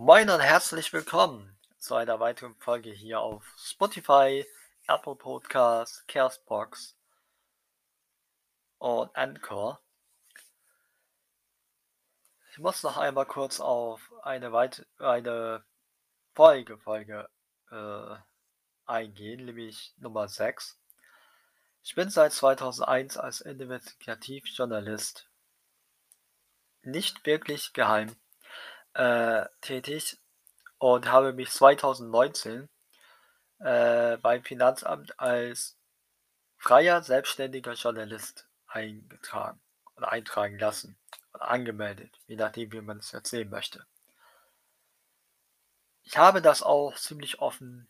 Moin und herzlich willkommen zu einer weiteren Folge hier auf Spotify, Apple Podcasts, Castbox und Anchor. Ich muss noch einmal kurz auf eine, weit eine Folge, Folge äh, eingehen, nämlich Nummer 6. Ich bin seit 2001 als Investigativjournalist nicht wirklich geheim äh, tätig und habe mich 2019 äh, beim Finanzamt als freier selbstständiger Journalist eingetragen oder eintragen lassen oder angemeldet, je nachdem, wie man es erzählen möchte. Ich habe das auch ziemlich offen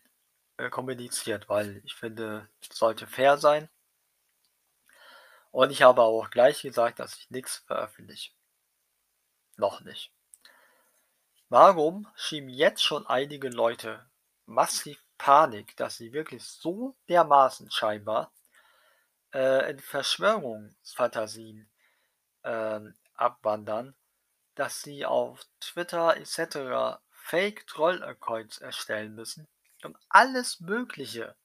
äh, kommuniziert, weil ich finde, es sollte fair sein. Und ich habe auch gleich gesagt, dass ich nichts veröffentliche. Noch nicht. Warum schieben jetzt schon einige Leute massiv Panik, dass sie wirklich so dermaßen scheinbar äh, in Verschwörungsfantasien äh, abwandern, dass sie auf Twitter etc. Fake-Troll-Accounts erstellen müssen, um alles Mögliche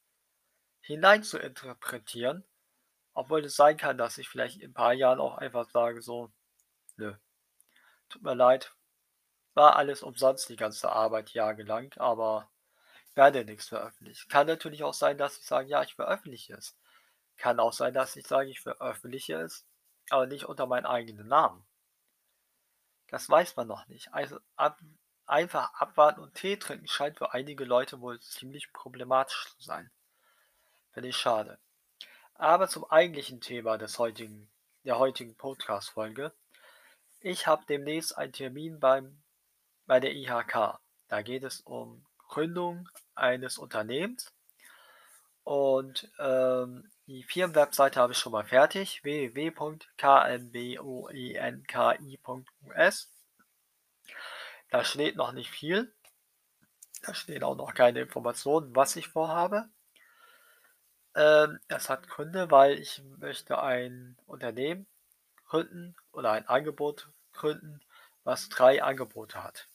hinein zu interpretieren, obwohl es sein kann, dass ich vielleicht in ein paar Jahren auch einfach sage so, nö, tut mir leid, war alles umsonst, die ganze Arbeit jahrelang, aber werde nichts veröffentlichen. Kann natürlich auch sein, dass ich sage, ja, ich veröffentliche es. Kann auch sein, dass ich sage, ich veröffentliche es, aber nicht unter meinen eigenen Namen. Das weiß man noch nicht. Also ab, einfach abwarten und Tee trinken scheint für einige Leute wohl ziemlich problematisch zu sein. Finde ich schade. Aber zum eigentlichen Thema des heutigen, der heutigen Podcast-Folge. Ich habe demnächst einen Termin beim bei der IHK. Da geht es um Gründung eines Unternehmens. Und ähm, die Firmenwebseite habe ich schon mal fertig, www.kmboenki.us. Da steht noch nicht viel. Da stehen auch noch keine Informationen, was ich vorhabe. Ähm, es hat Gründe, weil ich möchte ein Unternehmen gründen oder ein Angebot gründen, was drei Angebote hat.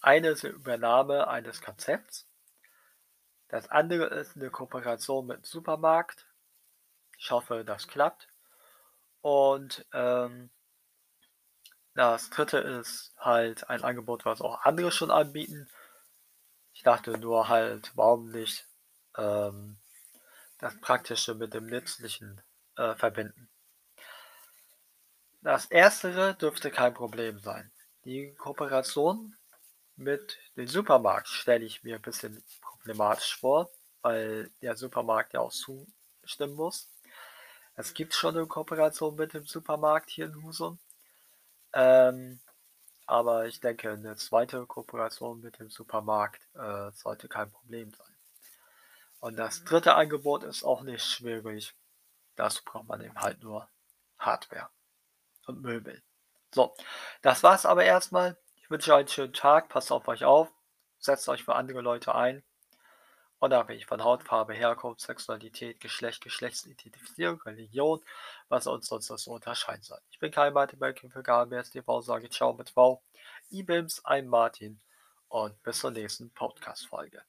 Eine ist eine Übernahme eines Konzepts. Das andere ist eine Kooperation mit Supermarkt. Ich hoffe, das klappt. Und ähm, das dritte ist halt ein Angebot, was auch andere schon anbieten. Ich dachte nur halt, warum nicht ähm, das Praktische mit dem Nützlichen äh, verbinden. Das erstere dürfte kein Problem sein. Die Kooperation mit dem Supermarkt stelle ich mir ein bisschen problematisch vor, weil der Supermarkt ja auch zustimmen muss. Es gibt schon eine Kooperation mit dem Supermarkt hier in Husum. Ähm, aber ich denke, eine zweite Kooperation mit dem Supermarkt äh, sollte kein Problem sein. Und das dritte Angebot ist auch nicht schwierig. Dazu braucht man eben halt nur Hardware und Möbel. So, das war's aber erstmal. Ich wünsche euch einen schönen Tag, passt auf euch auf, setzt euch für andere Leute ein. Unabhängig von Hautfarbe, Herkunft, Sexualität, Geschlecht, Geschlechtsidentifizierung, Religion, was uns sonst so unterscheiden soll. Ich bin kein Mathematiker für GmbS TV, sage Ciao mit V, IBIMS, ein Martin und bis zur nächsten Podcast-Folge.